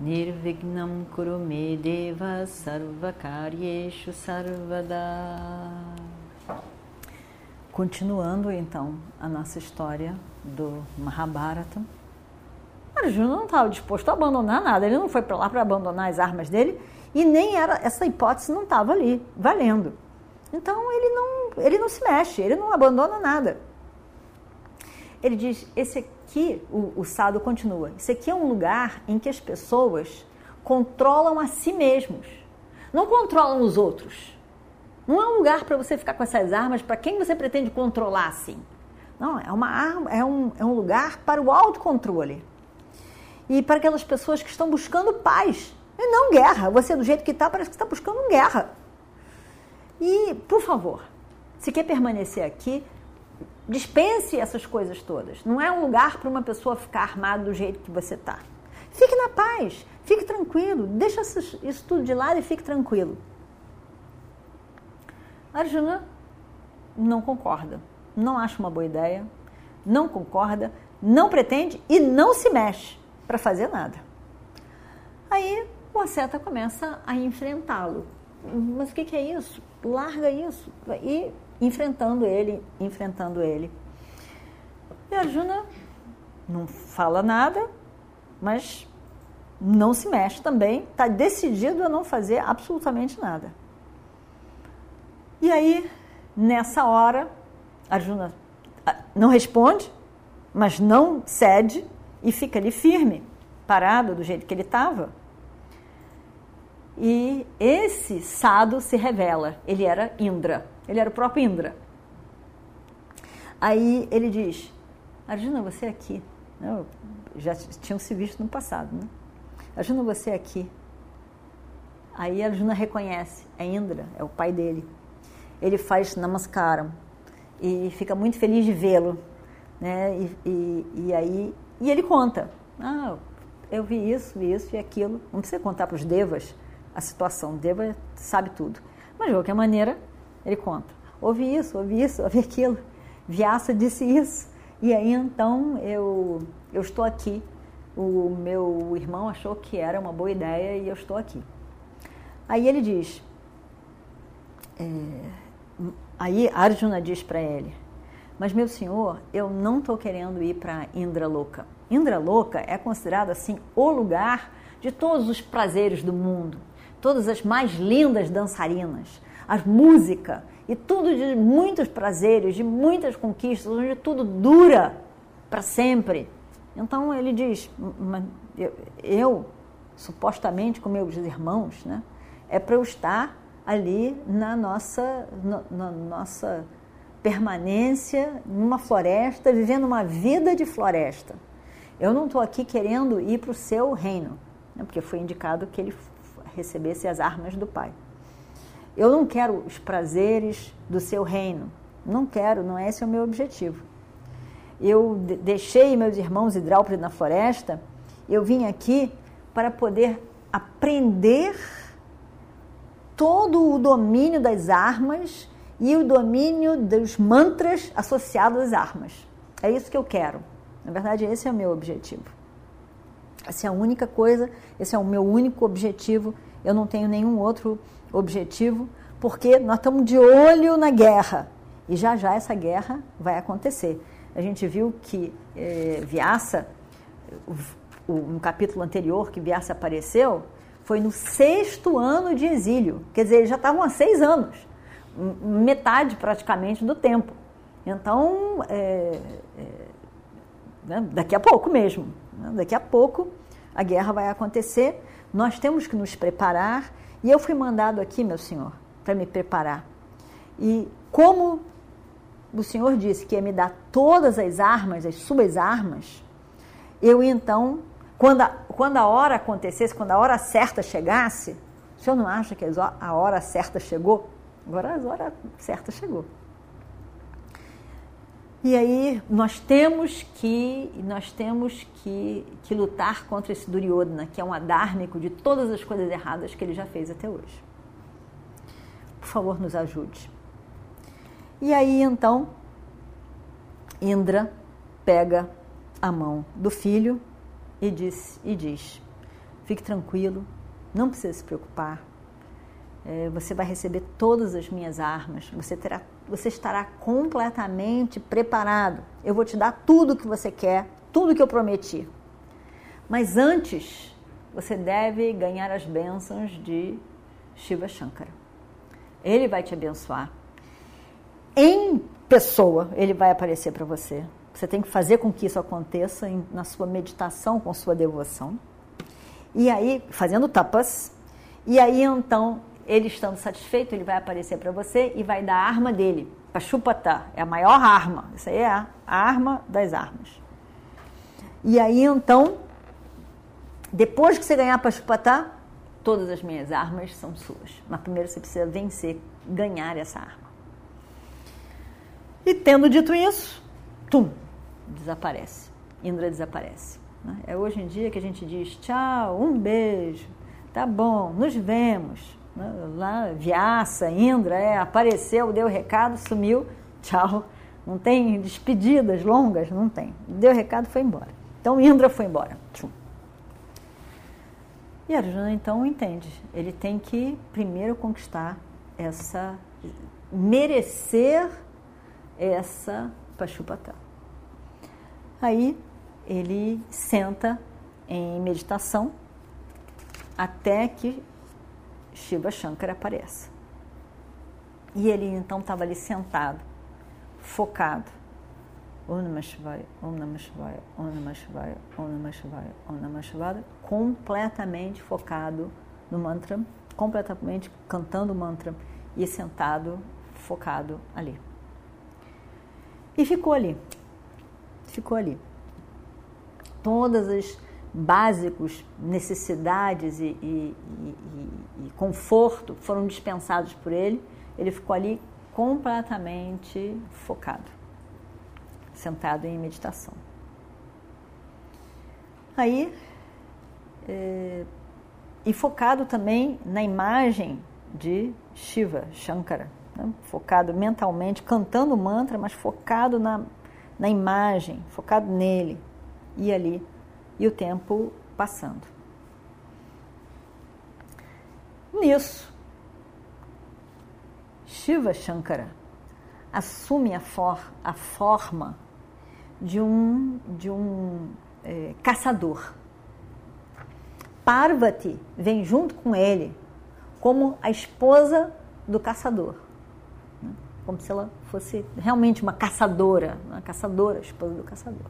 Nirvignam Kurume Deva Sarvakaryeshu Sarvada Continuando então a nossa história do Mahabharata. Arjuna não estava disposto a abandonar nada, ele não foi para lá para abandonar as armas dele e nem era essa hipótese não estava ali valendo. Então ele não, ele não se mexe, ele não abandona nada. Ele diz: esse aqui, o, o Sado continua, esse aqui é um lugar em que as pessoas controlam a si mesmos, não controlam os outros. Não é um lugar para você ficar com essas armas para quem você pretende controlar assim. Não, é uma arma, é um, é um lugar para o autocontrole. E para aquelas pessoas que estão buscando paz e não guerra. Você, do jeito que está, parece que está buscando guerra. E, por favor, se quer permanecer aqui, dispense essas coisas todas. Não é um lugar para uma pessoa ficar armada do jeito que você está. Fique na paz, fique tranquilo, deixa isso tudo de lado e fique tranquilo. Arjuna não concorda, não acha uma boa ideia, não concorda, não pretende e não se mexe para fazer nada. Aí o asceta começa a enfrentá-lo. Mas o que, que é isso? Larga isso. E enfrentando ele, enfrentando ele. E Arjuna não fala nada, mas não se mexe também, está decidido a não fazer absolutamente nada. E aí, nessa hora, Arjuna ah, não responde, mas não cede e fica ali firme, parado do jeito que ele estava. E esse Sado se revela, ele era Indra, ele era o próprio Indra. Aí ele diz: Arjuna, você é aqui. Já tinham se visto no passado, né? Arjuna, você é aqui. Aí Arjuna reconhece, é Indra, é o pai dele. Ele faz namaskaram e fica muito feliz de vê-lo, né? E, e, e, aí e ele conta, ah, eu vi isso, vi isso e aquilo. Não precisa contar para os devas a situação, Deva sabe tudo. Mas de qualquer maneira ele conta, ouvi isso, ouvi isso, ouvi aquilo. Vyasa disse isso e aí então eu eu estou aqui o meu irmão achou que era uma boa ideia e eu estou aqui. Aí ele diz, é, aí Arjuna diz para ele, mas meu senhor, eu não estou querendo ir para Indra Loka. Indra Loka é considerado assim o lugar de todos os prazeres do mundo, todas as mais lindas dançarinas, a música e tudo de muitos prazeres, de muitas conquistas, onde tudo dura para sempre. Então ele diz: eu, eu, supostamente com meus irmãos, né, é para eu estar ali na nossa, na, na nossa permanência numa floresta, vivendo uma vida de floresta. Eu não estou aqui querendo ir para o seu reino, né, porque foi indicado que ele recebesse as armas do Pai. Eu não quero os prazeres do seu reino, não quero, não é esse o meu objetivo eu deixei meus irmãos hidráulicos na floresta, eu vim aqui para poder aprender todo o domínio das armas e o domínio dos mantras associados às armas. É isso que eu quero. Na verdade, esse é o meu objetivo. Essa é a única coisa, esse é o meu único objetivo. Eu não tenho nenhum outro objetivo, porque nós estamos de olho na guerra. E já já essa guerra vai acontecer a gente viu que é, Vyasa, o, capítulo anterior que Vyasa apareceu, foi no sexto ano de exílio. Quer dizer, eles já estavam há seis anos, metade praticamente do tempo. Então, é, é, né, daqui a pouco mesmo, né, daqui a pouco a guerra vai acontecer, nós temos que nos preparar. E eu fui mandado aqui, meu senhor, para me preparar. E como o Senhor disse que ia me dar todas as armas, as suas armas, eu então, quando a, quando a hora acontecesse, quando a hora certa chegasse, O senhor não acha que a hora certa chegou? Agora a hora certa chegou. E aí nós temos que nós temos que, que lutar contra esse Duryodhana, que é um adármico de todas as coisas erradas que ele já fez até hoje. Por favor, nos ajude. E aí então Indra pega a mão do filho e diz, e diz: Fique tranquilo, não precisa se preocupar. É, você vai receber todas as minhas armas. Você terá, você estará completamente preparado. Eu vou te dar tudo o que você quer, tudo que eu prometi. Mas antes, você deve ganhar as bênçãos de Shiva Shankara. Ele vai te abençoar. Em pessoa, ele vai aparecer para você. Você tem que fazer com que isso aconteça em, na sua meditação, com sua devoção. E aí, fazendo tapas. E aí, então, ele estando satisfeito, ele vai aparecer para você e vai dar a arma dele. Pachupata, é a maior arma. Isso aí é a arma das armas. E aí, então, depois que você ganhar Pachupata, todas as minhas armas são suas. Mas primeiro você precisa vencer, ganhar essa arma. E tendo dito isso, tum, desaparece. Indra desaparece. Né? É hoje em dia que a gente diz tchau, um beijo, tá bom, nos vemos. Né? Lá, Vyasa, Indra, é, apareceu, deu recado, sumiu, tchau. Não tem despedidas longas? Não tem. Deu recado, foi embora. Então Indra foi embora. Tchum. E Arjuna então entende. Ele tem que primeiro conquistar essa. merecer essa Pashupata. Aí ele senta em meditação até que Shiva Shankara apareça. E ele então estava ali sentado, focado. Om Namah Shivaya, Om Namah Shivaya, Om Namah Shivaya, Om Namah Shivaya, Om Namah Shivaya, completamente focado no mantra, completamente cantando o mantra e sentado, focado ali. E ficou ali, ficou ali. Todas as básicos, necessidades e, e, e, e, conforto foram dispensados por ele. Ele ficou ali completamente focado, sentado em meditação. Aí, é, e focado também na imagem de Shiva, Shankara, né? focado mentalmente, cantando mantra, mas focado na, na imagem, focado nele e ali, e o tempo passando. Nisso, Shiva Shankara assume a, for, a forma de um, de um é, caçador. Parvati vem junto com ele como a esposa do caçador. Né? Como se ela fosse realmente uma caçadora, uma caçadora, esposa do caçador.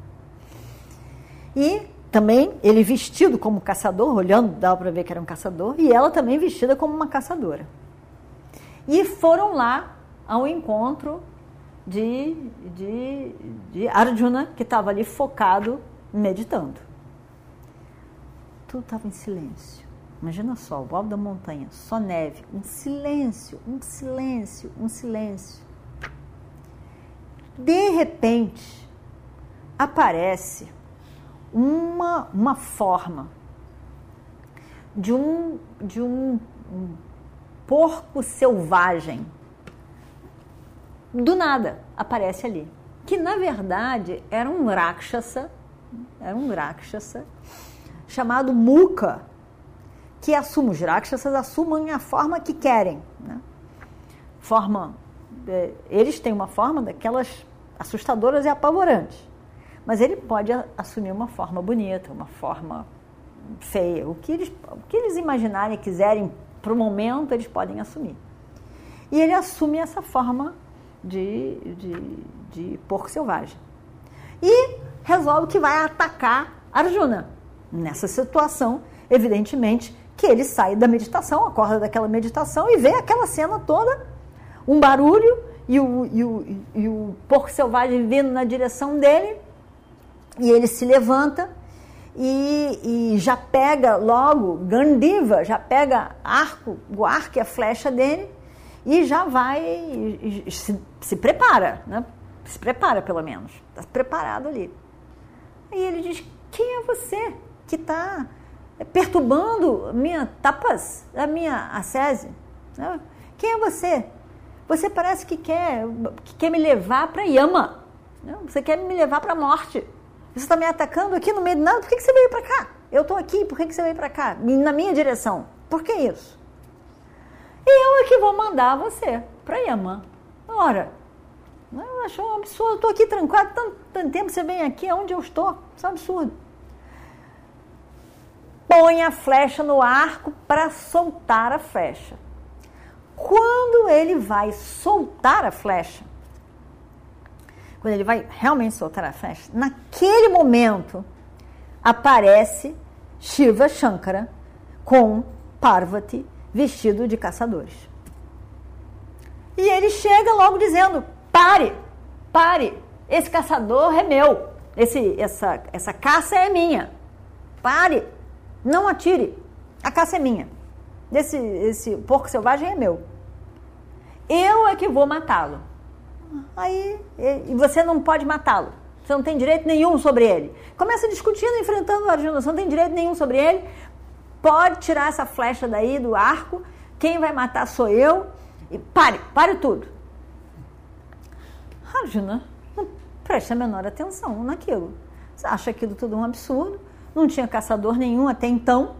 E também ele vestido como caçador, olhando, dava para ver que era um caçador, e ela também vestida como uma caçadora. E foram lá ao encontro de, de, de Arjuna, que estava ali focado, meditando. Tudo estava em silêncio. Imagina só, o alto da montanha, só neve, um silêncio, um silêncio, um silêncio. De repente, aparece uma, uma forma de um, de um, porco selvagem. Do nada aparece ali. Que na verdade era um Rakshasa, era um Rakshasa chamado Muka, que assume, os Rakshasas assumem a forma que querem. Né? Forma, é, eles têm uma forma daquelas assustadoras e apavorantes. Mas ele pode assumir uma forma bonita, uma forma feia. O que eles, o que eles imaginarem quiserem para o momento, eles podem assumir. E ele assume essa forma de, de, de porco selvagem. E resolve que vai atacar Arjuna. Nessa situação, evidentemente, que ele sai da meditação, acorda daquela meditação e vê aquela cena toda, um barulho e o, e o, e o porco selvagem vindo na direção dele e ele se levanta e, e já pega logo Gandiva, já pega arco, o arco e a flecha dele e já vai, e, e, se, se, prepara, né? se prepara pelo menos, está preparado ali. Aí ele diz: Quem é você que está perturbando minha tapas, a minha ascese? Né? Quem é você? Você parece que quer, que quer me levar para Yama. Né? Você quer me levar para a morte. Você está me atacando aqui no meio de nada, por que, que você veio para cá? Eu estou aqui, por que, que você veio para cá? Na minha direção. Por que isso? E eu é que vou mandar você para Yama. Ora, eu acho um absurdo. Estou aqui trancado tanto, tanto tempo, você vem aqui, aonde eu estou? Isso é um absurdo. Põe a flecha no arco para soltar a flecha. Quando ele vai soltar a flecha, quando ele vai realmente soltar a flecha, naquele momento aparece Shiva Shankara com Parvati vestido de caçadores. E ele chega logo dizendo: pare, pare, esse caçador é meu, esse, essa, essa caça é minha. Pare, não atire, a caça é minha. Esse, esse porco selvagem é meu. Eu é que vou matá-lo. Aí, e você não pode matá-lo. Você não tem direito nenhum sobre ele. Começa discutindo, enfrentando o Arjuna. Você não tem direito nenhum sobre ele. Pode tirar essa flecha daí do arco. Quem vai matar sou eu. E pare, pare tudo. Arjuna não presta a menor atenção naquilo. Você acha aquilo tudo um absurdo. Não tinha caçador nenhum até então.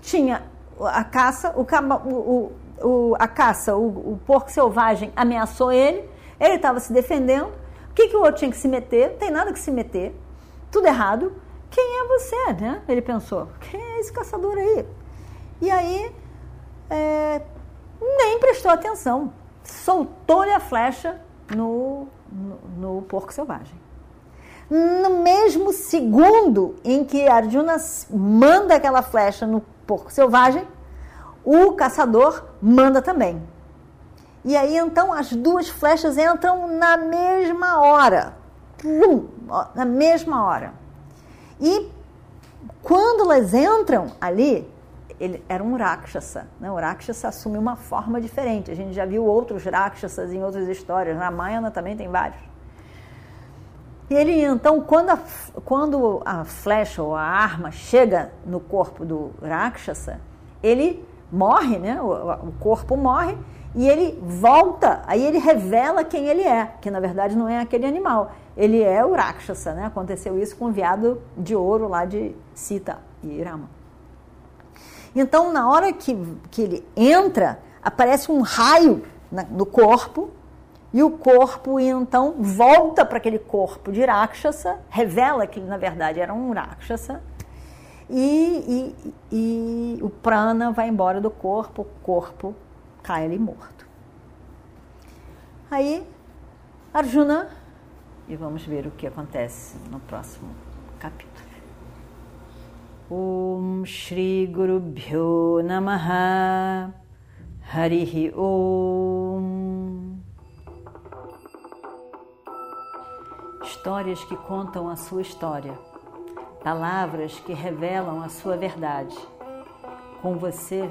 Tinha a caça, o, o, o a caça, o, o porco selvagem ameaçou ele ele estava se defendendo. O que, que o outro tinha que se meter? Não tem nada que se meter. Tudo errado. Quem é você, né? Ele pensou. Quem é esse caçador aí? E aí, é, nem prestou atenção. Soltou-lhe a flecha no, no, no porco selvagem. No mesmo segundo em que Arjuna manda aquela flecha no porco selvagem, o caçador manda também. E aí então as duas flechas entram na mesma hora. Pum, na mesma hora. E quando elas entram ali, ele era um Rakshasa. Né? O Rakshasa assume uma forma diferente. A gente já viu outros Rakshasas em outras histórias. Na Mayana também tem vários. E ele, então, quando a, quando a flecha ou a arma chega no corpo do Rakshasa, ele morre, né? o, o corpo morre e ele volta, aí ele revela quem ele é, que na verdade não é aquele animal, ele é o Rakshasa, né? Aconteceu isso com o viado de ouro lá de Sita e Rama. Então, na hora que, que ele entra, aparece um raio na, no corpo, e o corpo então volta para aquele corpo de Rakshasa, revela que ele na verdade era um Rakshasa, e, e, e o prana vai embora do corpo, o corpo cai ali morto. Aí, Arjuna, e vamos ver o que acontece no próximo capítulo. Om Shri Guru Bhyo Namaha Harihi Om Histórias que contam a sua história, palavras que revelam a sua verdade. Com você,